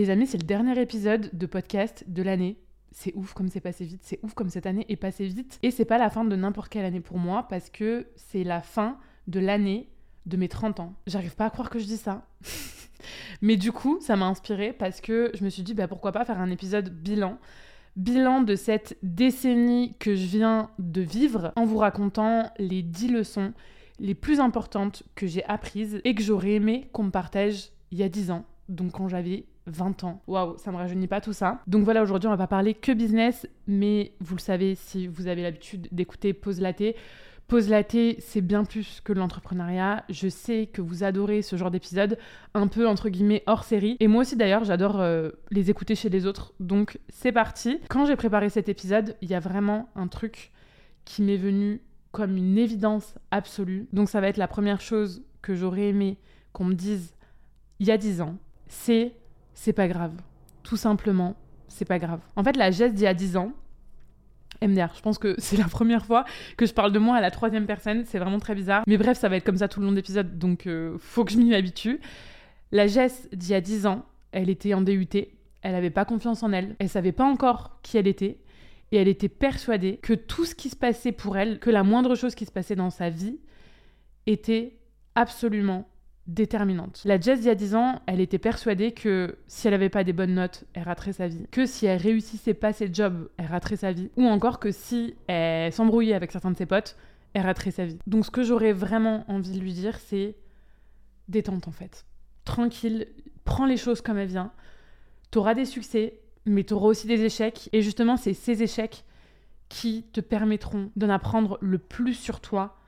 Les amis, c'est le dernier épisode de podcast de l'année. C'est ouf comme c'est passé vite, c'est ouf comme cette année est passée vite. Et c'est pas la fin de n'importe quelle année pour moi parce que c'est la fin de l'année de mes 30 ans. J'arrive pas à croire que je dis ça. Mais du coup, ça m'a inspiré parce que je me suis dit, bah, pourquoi pas faire un épisode bilan bilan de cette décennie que je viens de vivre en vous racontant les 10 leçons les plus importantes que j'ai apprises et que j'aurais aimé qu'on me partage il y a 10 ans, donc quand j'avais 20 ans. Waouh, ça me rajeunit pas tout ça. Donc voilà, aujourd'hui on va pas parler que business, mais vous le savez si vous avez l'habitude d'écouter Pause Laté. Pause Laté, c'est bien plus que l'entrepreneuriat. Je sais que vous adorez ce genre d'épisode, un peu entre guillemets hors série. Et moi aussi d'ailleurs, j'adore euh, les écouter chez les autres. Donc c'est parti. Quand j'ai préparé cet épisode, il y a vraiment un truc qui m'est venu comme une évidence absolue. Donc ça va être la première chose que j'aurais aimé qu'on me dise il y a 10 ans. C'est c'est pas grave. Tout simplement, c'est pas grave. En fait, la geste d'il y a 10 ans, MDR. Je pense que c'est la première fois que je parle de moi à la troisième personne. C'est vraiment très bizarre. Mais bref, ça va être comme ça tout le long de l'épisode, donc euh, faut que je m'y habitue. La Jess d'il y a 10 ans, elle était en DUT. Elle n'avait pas confiance en elle. Elle savait pas encore qui elle était. Et elle était persuadée que tout ce qui se passait pour elle, que la moindre chose qui se passait dans sa vie, était absolument déterminante. La Jess, il y a 10 ans, elle était persuadée que si elle n'avait pas des bonnes notes, elle raterait sa vie. Que si elle réussissait pas ses jobs, elle raterait sa vie. Ou encore que si elle s'embrouillait avec certains de ses potes, elle raterait sa vie. Donc ce que j'aurais vraiment envie de lui dire, c'est détente en fait. Tranquille, prends les choses comme elles viennent. T'auras des succès, mais t'auras aussi des échecs. Et justement, c'est ces échecs qui te permettront d'en apprendre le plus sur toi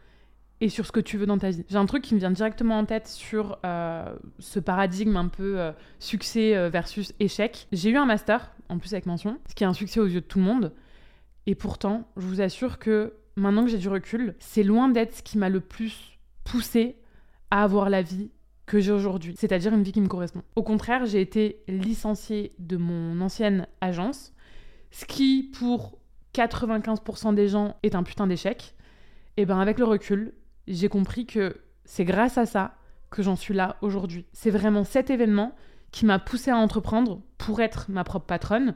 et sur ce que tu veux dans ta vie. J'ai un truc qui me vient directement en tête sur euh, ce paradigme un peu euh, succès euh, versus échec. J'ai eu un master, en plus avec mention, ce qui est un succès aux yeux de tout le monde. Et pourtant, je vous assure que maintenant que j'ai du recul, c'est loin d'être ce qui m'a le plus poussé à avoir la vie que j'ai aujourd'hui, c'est-à-dire une vie qui me correspond. Au contraire, j'ai été licenciée de mon ancienne agence, ce qui pour 95% des gens est un putain d'échec. Et ben avec le recul, j'ai compris que c'est grâce à ça que j'en suis là aujourd'hui. C'est vraiment cet événement qui m'a poussé à entreprendre pour être ma propre patronne.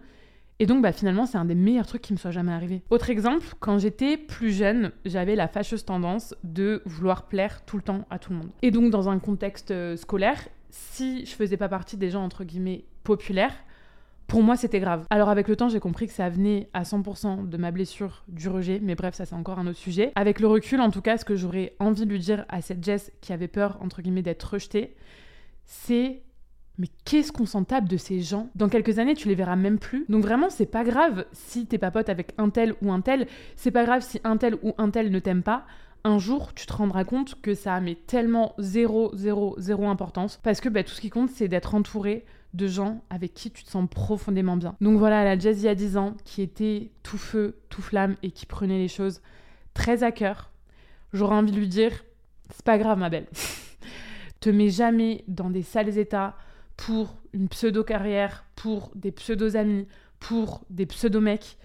Et donc, bah, finalement, c'est un des meilleurs trucs qui me soit jamais arrivé. Autre exemple, quand j'étais plus jeune, j'avais la fâcheuse tendance de vouloir plaire tout le temps à tout le monde. Et donc, dans un contexte euh, scolaire, si je faisais pas partie des gens, entre guillemets, populaires, pour moi, c'était grave. Alors avec le temps, j'ai compris que ça venait à 100% de ma blessure du rejet, mais bref, ça c'est encore un autre sujet. Avec le recul, en tout cas, ce que j'aurais envie de lui dire à cette Jess qui avait peur, entre guillemets, d'être rejetée, c'est mais qu'est-ce qu'on s'en tape de ces gens? Dans quelques années, tu les verras même plus. Donc vraiment, c'est pas grave si t'es pas pote avec un tel ou un tel. C'est pas grave si un tel ou un tel ne t'aime pas. Un jour, tu te rendras compte que ça a mais tellement zéro, zéro, zéro importance. Parce que bah, tout ce qui compte, c'est d'être entouré de gens avec qui tu te sens profondément bien. Donc voilà, la Jazz il y a 10 ans, qui était tout feu, tout flamme et qui prenait les choses très à cœur, j'aurais envie de lui dire c'est pas grave, ma belle. te mets jamais dans des sales états pour une pseudo-carrière, pour des pseudo-amis, pour des pseudo-mecs.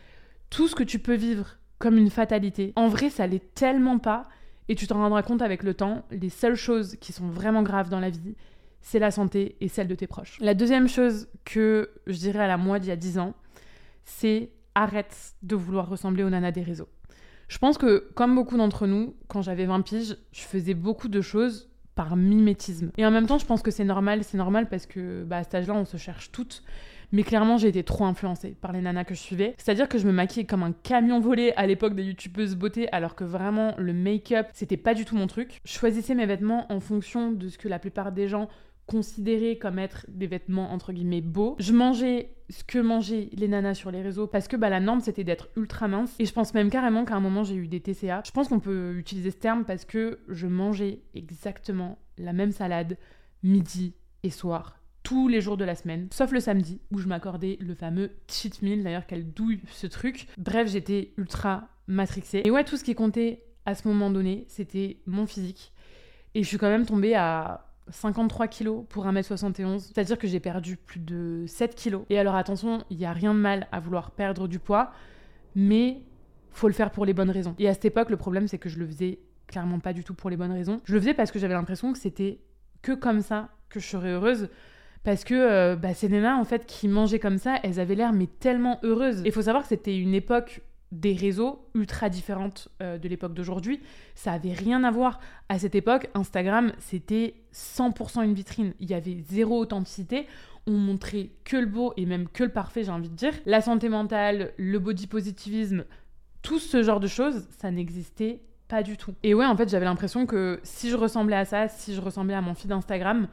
Tout ce que tu peux vivre comme une fatalité, en vrai, ça l'est tellement pas. Et tu t'en rendras compte avec le temps, les seules choses qui sont vraiment graves dans la vie, c'est la santé et celle de tes proches. La deuxième chose que je dirais à la moi d'il y a 10 ans, c'est arrête de vouloir ressembler aux nanas des réseaux. Je pense que, comme beaucoup d'entre nous, quand j'avais 20 piges, je faisais beaucoup de choses par mimétisme. Et en même temps, je pense que c'est normal, c'est normal parce que bah, à cet âge-là, on se cherche toutes. Mais clairement, j'ai été trop influencée par les nanas que je suivais. C'est-à-dire que je me maquillais comme un camion volé à l'époque des youtubeuses beauté, alors que vraiment, le make-up, c'était pas du tout mon truc. Je choisissais mes vêtements en fonction de ce que la plupart des gens considérés comme être des vêtements entre guillemets beaux. Je mangeais ce que mangeaient les nanas sur les réseaux parce que bah, la norme c'était d'être ultra mince et je pense même carrément qu'à un moment j'ai eu des TCA. Je pense qu'on peut utiliser ce terme parce que je mangeais exactement la même salade midi et soir tous les jours de la semaine, sauf le samedi où je m'accordais le fameux cheat meal, d'ailleurs quelle douille ce truc. Bref, j'étais ultra matrixée. Et ouais, tout ce qui comptait à ce moment donné, c'était mon physique. Et je suis quand même tombée à 53 kilos pour 1m71, c'est-à-dire que j'ai perdu plus de 7 kilos. Et alors attention, il n'y a rien de mal à vouloir perdre du poids, mais faut le faire pour les bonnes raisons. Et à cette époque, le problème c'est que je le faisais clairement pas du tout pour les bonnes raisons. Je le faisais parce que j'avais l'impression que c'était que comme ça que je serais heureuse. Parce que euh, bah, ces nanas, en fait, qui mangeaient comme ça, elles avaient l'air mais tellement heureuses. Il faut savoir que c'était une époque des réseaux ultra différentes euh, de l'époque d'aujourd'hui. Ça avait rien à voir. À cette époque, Instagram, c'était 100% une vitrine. Il y avait zéro authenticité. On montrait que le beau et même que le parfait, j'ai envie de dire. La santé mentale, le body positivisme, tout ce genre de choses, ça n'existait pas du tout. Et ouais, en fait, j'avais l'impression que si je ressemblais à ça, si je ressemblais à mon feed Instagram,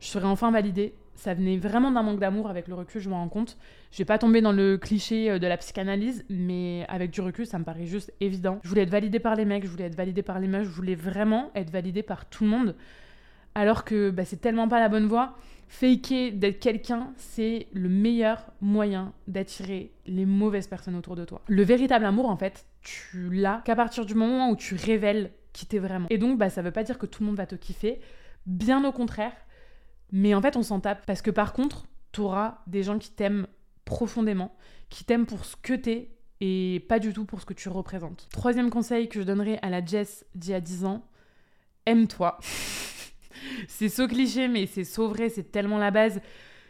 je serais enfin validée ça venait vraiment d'un manque d'amour avec le recul, je me rends compte. Je vais pas tomber dans le cliché euh, de la psychanalyse, mais avec du recul, ça me paraît juste évident. Je voulais être validée par les mecs, je voulais être validée par les meufs, je voulais vraiment être validée par tout le monde. Alors que bah, c'est tellement pas la bonne voie. Faker d'être quelqu'un, c'est le meilleur moyen d'attirer les mauvaises personnes autour de toi. Le véritable amour, en fait, tu l'as qu'à partir du moment où tu révèles qui t'es vraiment. Et donc, bah, ça veut pas dire que tout le monde va te kiffer. Bien au contraire, mais en fait, on s'en tape parce que par contre, tu auras des gens qui t'aiment profondément, qui t'aiment pour ce que t'es et pas du tout pour ce que tu représentes. Troisième conseil que je donnerais à la Jess d'il y a 10 ans, aime-toi. c'est so cliché, mais c'est so vrai, c'est tellement la base.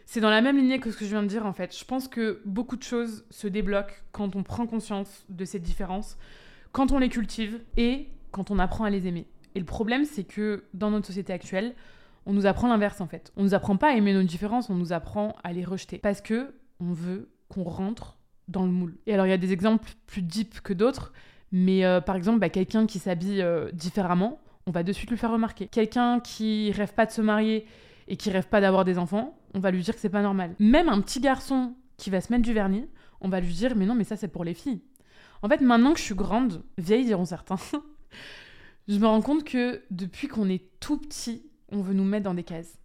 C'est dans la même lignée que ce que je viens de dire en fait. Je pense que beaucoup de choses se débloquent quand on prend conscience de ces différences, quand on les cultive et quand on apprend à les aimer. Et le problème, c'est que dans notre société actuelle, on nous apprend l'inverse en fait. On nous apprend pas à aimer nos différences, on nous apprend à les rejeter. Parce que on veut qu'on rentre dans le moule. Et alors il y a des exemples plus deep que d'autres, mais euh, par exemple, bah, quelqu'un qui s'habille euh, différemment, on va de suite lui faire remarquer. Quelqu'un qui rêve pas de se marier et qui rêve pas d'avoir des enfants, on va lui dire que c'est pas normal. Même un petit garçon qui va se mettre du vernis, on va lui dire mais non mais ça c'est pour les filles. En fait, maintenant que je suis grande, vieille diront certains, je me rends compte que depuis qu'on est tout petit, on veut nous mettre dans des cases.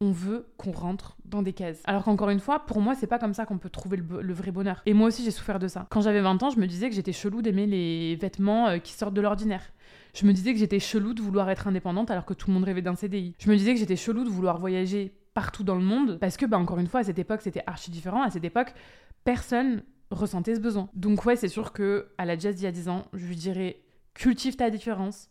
On veut qu'on rentre dans des cases. Alors qu'encore une fois, pour moi, c'est pas comme ça qu'on peut trouver le, vrai bonheur. Et moi aussi, j'ai souffert de ça. Quand j'avais 20 ans, je me disais que j'étais chelou d'aimer les vêtements euh, qui sortent de l'ordinaire. Je me disais que j'étais chelou de vouloir être indépendante alors que tout le monde rêvait d'un CDI. Je me disais que j'étais chelou de vouloir voyager partout dans le monde parce que, bah, encore une fois, à cette époque, c'était archi différent. À cette époque, personne ressentait ce besoin. Donc, ouais, c'est sûr que à la jazz d'il y a 10 ans, je lui dirais cultive ta différence,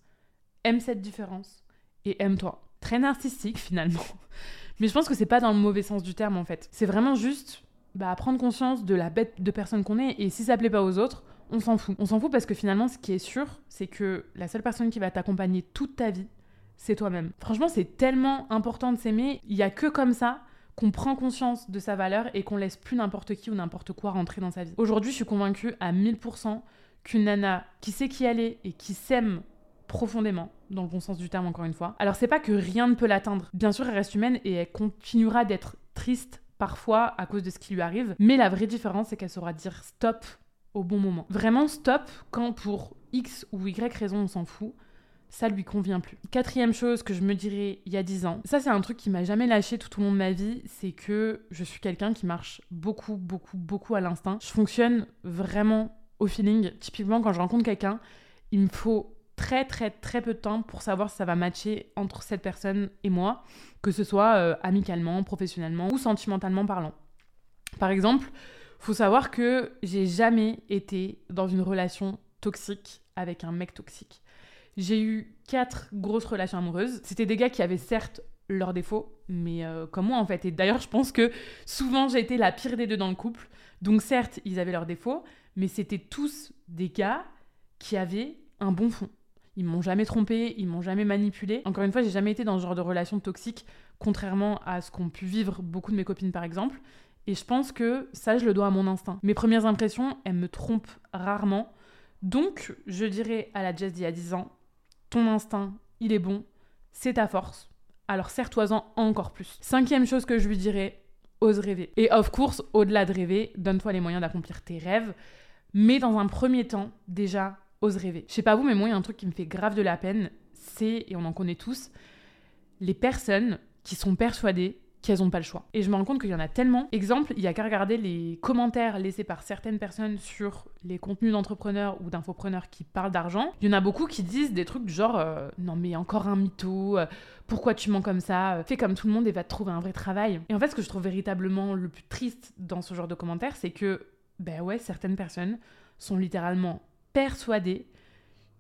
aime cette différence et aime-toi très narcissique finalement. Mais je pense que c'est pas dans le mauvais sens du terme en fait. C'est vraiment juste bah, prendre conscience de la bête de personne qu'on est et si ça plaît pas aux autres, on s'en fout. On s'en fout parce que finalement, ce qui est sûr, c'est que la seule personne qui va t'accompagner toute ta vie, c'est toi-même. Franchement, c'est tellement important de s'aimer. Il y a que comme ça qu'on prend conscience de sa valeur et qu'on laisse plus n'importe qui ou n'importe quoi rentrer dans sa vie. Aujourd'hui, je suis convaincue à 1000% qu'une nana qui sait qui elle est et qui s'aime profondément, dans le bon sens du terme encore une fois. Alors c'est pas que rien ne peut l'atteindre. Bien sûr, elle reste humaine et elle continuera d'être triste parfois à cause de ce qui lui arrive, mais la vraie différence c'est qu'elle saura dire stop au bon moment. Vraiment stop quand pour X ou Y raison on s'en fout ça lui convient plus. Quatrième chose que je me dirais il y a 10 ans, ça c'est un truc qui m'a jamais lâché tout au long de ma vie, c'est que je suis quelqu'un qui marche beaucoup, beaucoup, beaucoup à l'instinct. Je fonctionne vraiment au feeling. Typiquement, quand je rencontre quelqu'un, il me faut très très très peu de temps pour savoir si ça va matcher entre cette personne et moi, que ce soit euh, amicalement, professionnellement ou sentimentalement parlant. Par exemple, faut savoir que j'ai jamais été dans une relation toxique avec un mec toxique. J'ai eu quatre grosses relations amoureuses. C'était des gars qui avaient certes leurs défauts, mais euh, comme moi en fait. Et d'ailleurs, je pense que souvent j'ai été la pire des deux dans le couple. Donc certes, ils avaient leurs défauts, mais c'était tous des gars qui avaient un bon fond. Ils m'ont jamais trompé, ils m'ont jamais manipulé. Encore une fois, j'ai jamais été dans ce genre de relation toxique, contrairement à ce qu'ont pu vivre beaucoup de mes copines par exemple. Et je pense que ça, je le dois à mon instinct. Mes premières impressions, elles me trompent rarement. Donc, je dirais à la Jess d'il y a 10 ans, ton instinct, il est bon, c'est ta force. Alors serre-toi-en encore plus. Cinquième chose que je lui dirais, ose rêver. Et of course, au-delà de rêver, donne-toi les moyens d'accomplir tes rêves. Mais dans un premier temps, déjà, ose rêver. Je sais pas vous, mais moi, il y a un truc qui me fait grave de la peine, c'est, et on en connaît tous, les personnes qui sont persuadées qu'elles n'ont pas le choix. Et je me rends compte qu'il y en a tellement. Exemple, il y a qu'à regarder les commentaires laissés par certaines personnes sur les contenus d'entrepreneurs ou d'infopreneurs qui parlent d'argent. Il y en a beaucoup qui disent des trucs du genre euh, non mais encore un mytho, euh, pourquoi tu mens comme ça, fais comme tout le monde et va te trouver un vrai travail. Et en fait, ce que je trouve véritablement le plus triste dans ce genre de commentaires, c'est que ben ouais, certaines personnes sont littéralement persuadée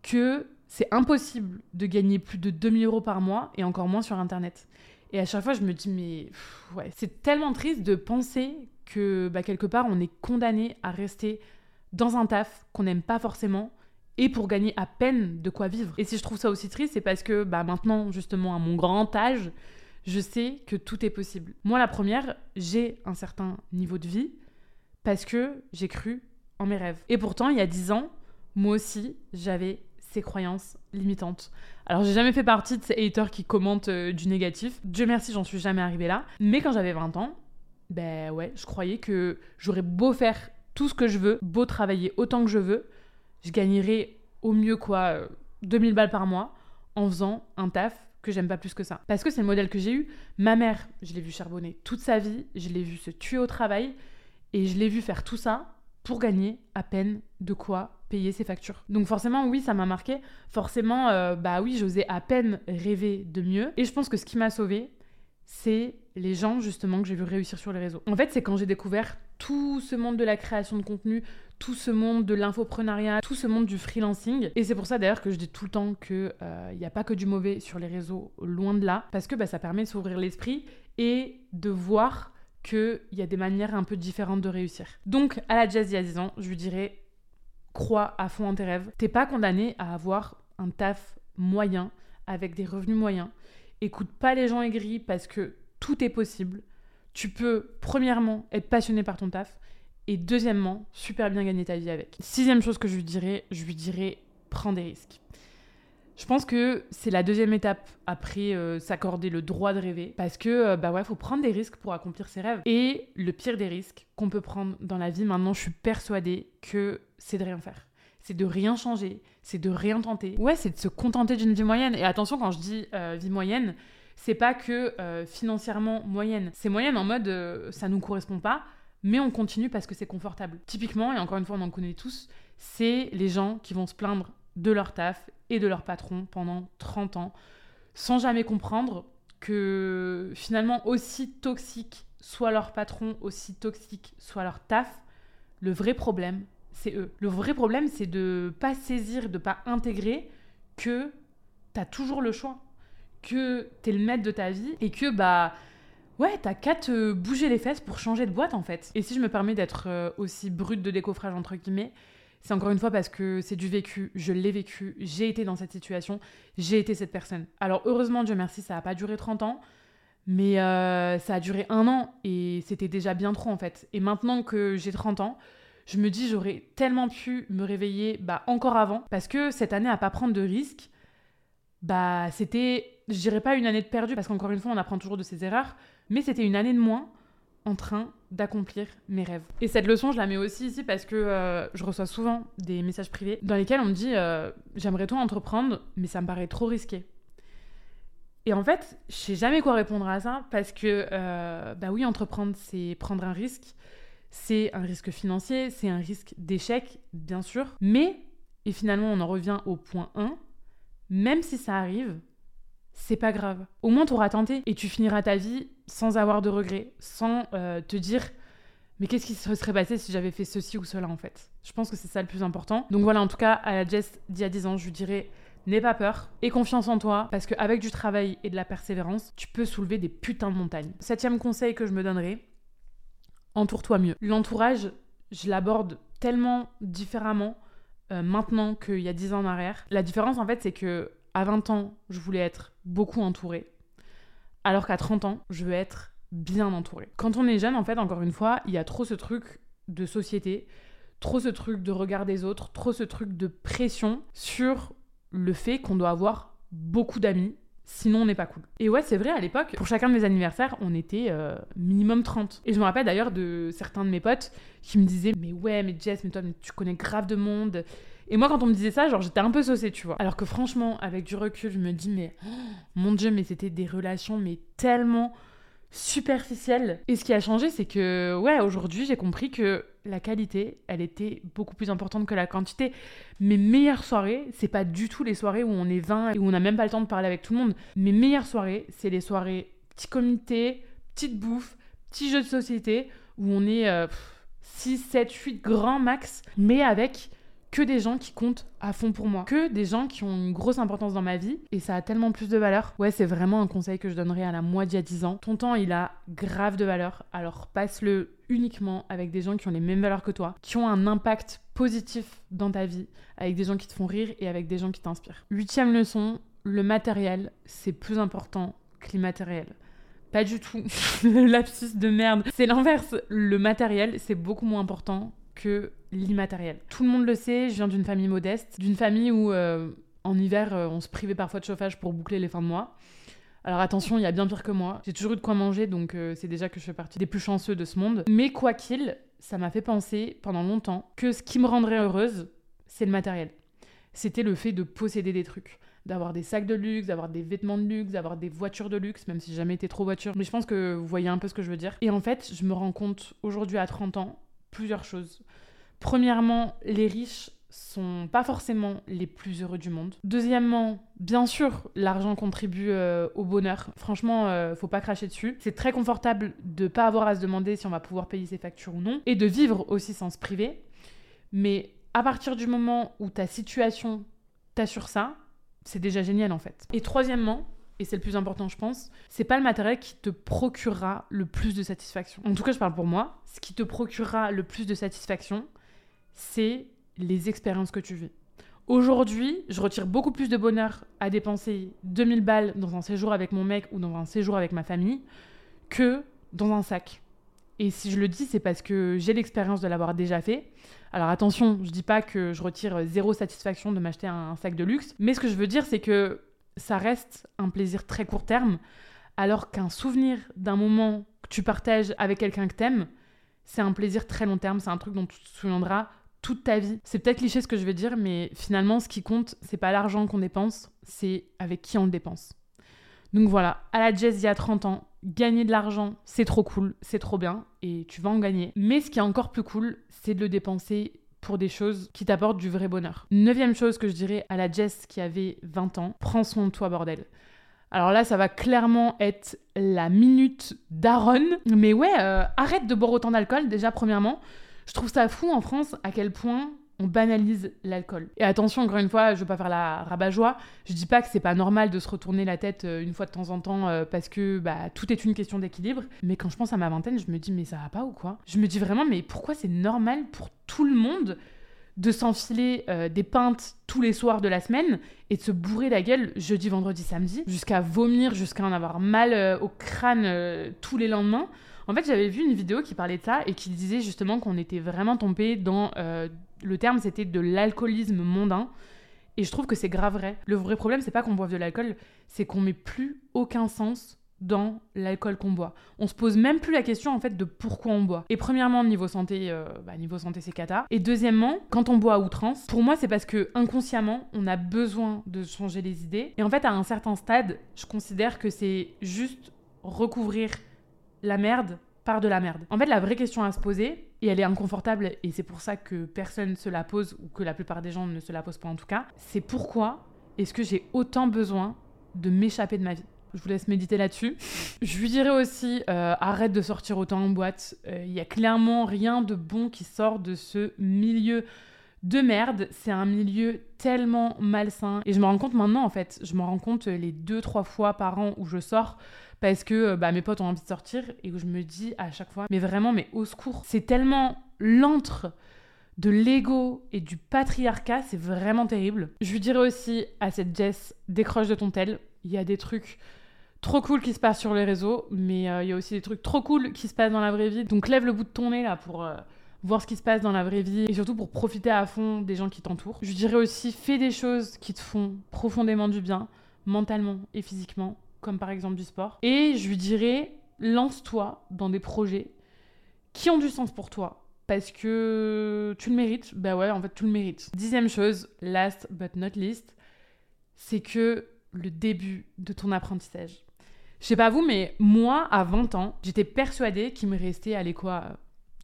que c'est impossible de gagner plus de 2000 euros par mois et encore moins sur Internet. Et à chaque fois, je me dis, mais ouais, c'est tellement triste de penser que bah, quelque part, on est condamné à rester dans un taf qu'on n'aime pas forcément et pour gagner à peine de quoi vivre. Et si je trouve ça aussi triste, c'est parce que bah, maintenant, justement, à mon grand âge, je sais que tout est possible. Moi, la première, j'ai un certain niveau de vie parce que j'ai cru en mes rêves. Et pourtant, il y a dix ans, moi aussi, j'avais ces croyances limitantes. Alors, j'ai jamais fait partie de ces haters qui commentent euh, du négatif. Dieu merci, j'en suis jamais arrivée là. Mais quand j'avais 20 ans, ben ouais, je croyais que j'aurais beau faire tout ce que je veux, beau travailler autant que je veux, je gagnerais au mieux quoi 2000 euh, balles par mois en faisant un taf que j'aime pas plus que ça. Parce que c'est le modèle que j'ai eu. Ma mère, je l'ai vu charbonner toute sa vie, je l'ai vu se tuer au travail et je l'ai vu faire tout ça pour gagner à peine de quoi payer ses factures. Donc forcément, oui, ça m'a marqué. Forcément, euh, bah oui, j'osais à peine rêver de mieux. Et je pense que ce qui m'a sauvée, c'est les gens justement que j'ai vu réussir sur les réseaux. En fait, c'est quand j'ai découvert tout ce monde de la création de contenu, tout ce monde de l'infoprenariat, tout ce monde du freelancing. Et c'est pour ça d'ailleurs que je dis tout le temps qu'il n'y euh, a pas que du mauvais sur les réseaux, loin de là, parce que bah, ça permet de s'ouvrir l'esprit et de voir qu'il y a des manières un peu différentes de réussir. Donc à la jazz il y a 10 ans, je lui dirais crois à fond en tes rêves. T'es pas condamné à avoir un taf moyen avec des revenus moyens. Écoute pas les gens aigris parce que tout est possible. Tu peux, premièrement, être passionné par ton taf et deuxièmement, super bien gagner ta vie avec. Sixième chose que je lui dirais, je lui dirais prends des risques. Je pense que c'est la deuxième étape après euh, s'accorder le droit de rêver parce que euh, bah ouais, faut prendre des risques pour accomplir ses rêves. Et le pire des risques qu'on peut prendre dans la vie maintenant, je suis persuadée que c'est de rien faire. C'est de rien changer, c'est de rien tenter. Ouais, c'est de se contenter d'une vie moyenne. Et attention, quand je dis euh, vie moyenne, c'est pas que financièrement moyenne. C'est moyenne en mode ça nous correspond pas, mais on continue parce que c'est confortable. Typiquement, et encore une fois, on en connaît tous, c'est les gens qui vont se plaindre de leur taf et de leur patron pendant 30 ans, sans jamais comprendre que finalement, aussi toxique soit leur patron, aussi toxique soit leur taf, le vrai problème, c'est eux. Le vrai problème, c'est de pas saisir, de pas intégrer que tu as toujours le choix, que tu es le maître de ta vie et que bah ouais, t'as qu'à te bouger les fesses pour changer de boîte en fait. Et si je me permets d'être euh, aussi brute de décoffrage entre guillemets, c'est encore une fois parce que c'est du vécu, je l'ai vécu, j'ai été dans cette situation, j'ai été cette personne. Alors heureusement, Dieu merci, ça n'a pas duré 30 ans, mais euh, ça a duré un an et c'était déjà bien trop en fait. Et maintenant que j'ai 30 ans, je me dis j'aurais tellement pu me réveiller bah, encore avant parce que cette année à pas prendre de risques, bah c'était, je dirais pas une année de perdu parce qu'encore une fois on apprend toujours de ses erreurs, mais c'était une année de moins en train d'accomplir mes rêves. Et cette leçon, je la mets aussi ici parce que euh, je reçois souvent des messages privés dans lesquels on me dit euh, j'aimerais tout entreprendre, mais ça me paraît trop risqué. Et en fait, je sais jamais quoi répondre à ça parce que, euh, bah oui, entreprendre, c'est prendre un risque. C'est un risque financier, c'est un risque d'échec, bien sûr. Mais, et finalement, on en revient au point 1, même si ça arrive, c'est pas grave. Au moins, tu auras tenté et tu finiras ta vie sans avoir de regrets, sans euh, te dire mais qu'est-ce qui se serait passé si j'avais fait ceci ou cela en fait? Je pense que c'est ça le plus important. Donc voilà, en tout cas, à la Jess d'il y a 10 ans, je lui dirais n'aie pas peur et confiance en toi parce qu'avec du travail et de la persévérance, tu peux soulever des putains de montagnes. Septième conseil que je me donnerais, entoure-toi mieux. L'entourage, je l'aborde tellement différemment euh, maintenant qu'il y a 10 ans en arrière. La différence en fait, c'est que à 20 ans, je voulais être beaucoup entourée, alors qu'à 30 ans, je veux être bien entourée. Quand on est jeune, en fait, encore une fois, il y a trop ce truc de société, trop ce truc de regard des autres, trop ce truc de pression sur le fait qu'on doit avoir beaucoup d'amis, sinon on n'est pas cool. Et ouais, c'est vrai, à l'époque, pour chacun de mes anniversaires, on était euh, minimum 30. Et je me rappelle d'ailleurs de certains de mes potes qui me disaient Mais ouais, mais Jess, mais toi, tu connais grave de monde. Et moi, quand on me disait ça, genre, j'étais un peu saucée, tu vois. Alors que franchement, avec du recul, je me dis, mais oh, mon Dieu, mais c'était des relations, mais tellement superficielles. Et ce qui a changé, c'est que, ouais, aujourd'hui, j'ai compris que la qualité, elle était beaucoup plus importante que la quantité. Mes meilleures soirées, c'est pas du tout les soirées où on est 20 et où on n'a même pas le temps de parler avec tout le monde. Mes meilleures soirées, c'est les soirées petit comité, petite bouffe, petit jeu de société, où on est 6, 7, 8 grands max, mais avec que des gens qui comptent à fond pour moi, que des gens qui ont une grosse importance dans ma vie et ça a tellement plus de valeur. Ouais, c'est vraiment un conseil que je donnerais à la moi d'il y a 10 ans. Ton temps, il a grave de valeur, alors passe-le uniquement avec des gens qui ont les mêmes valeurs que toi, qui ont un impact positif dans ta vie, avec des gens qui te font rire et avec des gens qui t'inspirent. Huitième leçon, le matériel, c'est plus important que l'immatériel. Pas du tout. Lapsus de merde. C'est l'inverse. Le matériel, c'est beaucoup moins important que l'immatériel. Tout le monde le sait, je viens d'une famille modeste, d'une famille où euh, en hiver, euh, on se privait parfois de chauffage pour boucler les fins de mois. Alors attention, il y a bien pire que moi. J'ai toujours eu de quoi manger, donc euh, c'est déjà que je fais partie des plus chanceux de ce monde. Mais quoi qu'il, ça m'a fait penser pendant longtemps que ce qui me rendrait heureuse, c'est le matériel. C'était le fait de posséder des trucs d'avoir des sacs de luxe, d'avoir des vêtements de luxe, d'avoir des voitures de luxe, même si j'ai jamais été trop voiture. Mais je pense que vous voyez un peu ce que je veux dire. Et en fait, je me rends compte aujourd'hui à 30 ans plusieurs choses. Premièrement, les riches sont pas forcément les plus heureux du monde. Deuxièmement, bien sûr, l'argent contribue euh, au bonheur. Franchement, euh, faut pas cracher dessus. C'est très confortable de pas avoir à se demander si on va pouvoir payer ses factures ou non et de vivre aussi sans se priver. Mais à partir du moment où ta situation t'assure ça, c'est déjà génial en fait. Et troisièmement, et c'est le plus important je pense, c'est pas le matériel qui te procurera le plus de satisfaction. En tout cas, je parle pour moi, ce qui te procurera le plus de satisfaction, c'est les expériences que tu vis. Aujourd'hui, je retire beaucoup plus de bonheur à dépenser 2000 balles dans un séjour avec mon mec ou dans un séjour avec ma famille que dans un sac. Et si je le dis, c'est parce que j'ai l'expérience de l'avoir déjà fait. Alors attention, je dis pas que je retire zéro satisfaction de m'acheter un sac de luxe, mais ce que je veux dire, c'est que ça reste un plaisir très court terme, alors qu'un souvenir d'un moment que tu partages avec quelqu'un que t'aimes, c'est un plaisir très long terme, c'est un truc dont tu te souviendras toute ta vie. C'est peut-être cliché ce que je vais dire, mais finalement, ce qui compte, c'est pas l'argent qu'on dépense, c'est avec qui on le dépense. Donc voilà, à la jazz il y a 30 ans, gagner de l'argent, c'est trop cool, c'est trop bien, et tu vas en gagner. Mais ce qui est encore plus cool, c'est de le dépenser pour des choses qui t'apportent du vrai bonheur. Neuvième chose que je dirais à la Jess qui avait 20 ans, prends soin de toi, bordel. Alors là, ça va clairement être la minute d'Aaron. Mais ouais, euh, arrête de boire autant d'alcool, déjà, premièrement. Je trouve ça fou en France à quel point on banalise l'alcool. Et attention, encore une fois, je veux pas faire la rabat-joie. Je dis pas que c'est pas normal de se retourner la tête euh, une fois de temps en temps euh, parce que bah, tout est une question d'équilibre. Mais quand je pense à ma vingtaine, je me dis, mais ça va pas ou quoi? Je me dis vraiment, mais pourquoi c'est normal pour tout le monde de s'enfiler euh, des pintes tous les soirs de la semaine et de se bourrer la gueule jeudi, vendredi, samedi, jusqu'à vomir, jusqu'à en avoir mal au crâne tous les lendemains? En fait, j'avais vu une vidéo qui parlait de ça et qui disait justement qu'on était vraiment tombé dans le terme c'était de l'alcoolisme mondain. Et je trouve que c'est grave vrai. Le vrai problème, c'est pas qu'on boive de l'alcool, c'est qu'on met plus aucun sens dans l'alcool qu'on boit. On se pose même plus la question en fait de pourquoi on boit. Et premièrement, niveau santé, euh, bah, niveau santé c'est cata. Et deuxièmement, quand on boit à outrance, pour moi c'est parce que inconsciemment on a besoin de changer les idées. Et en fait, à un certain stade, je considère que c'est juste recouvrir la merde par de la merde. En fait, la vraie question à se poser, et elle est inconfortable, et c'est pour ça que personne ne se la pose, ou que la plupart des gens ne se la posent pas en tout cas, c'est pourquoi est-ce que j'ai autant besoin de m'échapper de ma vie? Je vous laisse méditer là-dessus. Je lui dirais aussi, euh, arrête de sortir autant en boîte. Euh, il y a clairement rien de bon qui sort de ce milieu de merde. C'est un milieu tellement malsain. Et je me rends compte maintenant, en fait, je me rends compte les deux, trois fois par an où je sors parce que euh, bah, mes potes ont envie de sortir et où je me dis à chaque fois, mais vraiment, mais au secours, c'est tellement l'antre de l'ego et du patriarcat, c'est vraiment terrible. Je lui dirais aussi à cette Jess, décroche de ton tel, il y a des trucs trop cool qui se passent sur les réseaux, mais euh, il y a aussi des trucs trop cool qui se passent dans la vraie vie. Donc lève le bout de ton nez là pour euh, voir ce qui se passe dans la vraie vie et surtout pour profiter à fond des gens qui t'entourent. Je dirais aussi fais des choses qui te font profondément du bien, mentalement et physiquement comme par exemple du sport. Et je lui dirais, lance-toi dans des projets qui ont du sens pour toi. Parce que tu le mérites. Bah ouais, en fait, tu le mérites. Dixième chose, last but not least, c'est que le début de ton apprentissage. Je sais pas vous, mais moi, à 20 ans, j'étais persuadée qu'il me restait, allez quoi,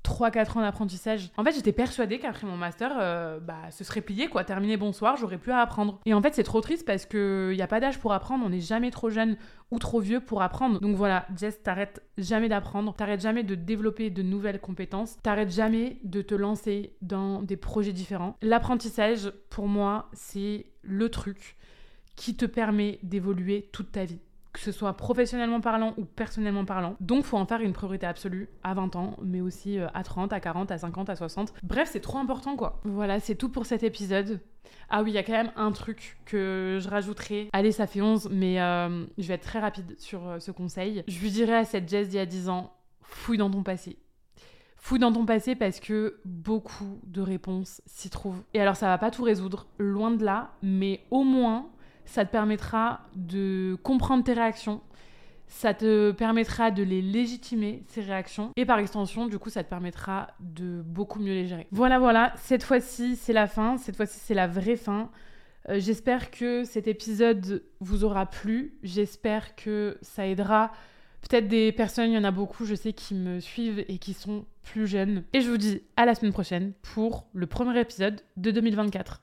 3-4 ans d'apprentissage. En fait, j'étais persuadée qu'après mon master, euh, bah, ce serait plié, quoi. Terminé, bonsoir, j'aurais plus à apprendre. Et en fait, c'est trop triste parce qu'il n'y a pas d'âge pour apprendre, on n'est jamais trop jeune ou trop vieux pour apprendre. Donc voilà, Jess, t'arrêtes jamais d'apprendre, t'arrêtes jamais de développer de nouvelles compétences, t'arrêtes jamais de te lancer dans des projets différents. L'apprentissage, pour moi, c'est le truc qui te permet d'évoluer toute ta vie que ce soit professionnellement parlant ou personnellement parlant. Donc, faut en faire une priorité absolue à 20 ans, mais aussi euh, à 30, à 40, à 50, à 60. Bref, c'est trop important, quoi. Voilà, c'est tout pour cet épisode. Ah oui, il y a quand même un truc que je rajouterai. Allez, ça fait 11, mais euh, je vais être très rapide sur euh, ce conseil. Je lui dirais à cette Jess d'il y a 10 ans, fouille dans ton passé. Fouille dans ton passé parce que beaucoup de réponses s'y trouvent. Et alors, ça va pas tout résoudre, loin de là, mais au moins ça te permettra de comprendre tes réactions, ça te permettra de les légitimer, ces réactions, et par extension, du coup, ça te permettra de beaucoup mieux les gérer. Voilà, voilà, cette fois-ci, c'est la fin, cette fois-ci, c'est la vraie fin. Euh, j'espère que cet épisode vous aura plu, j'espère que ça aidera peut-être des personnes, il y en a beaucoup, je sais, qui me suivent et qui sont plus jeunes. Et je vous dis à la semaine prochaine pour le premier épisode de 2024.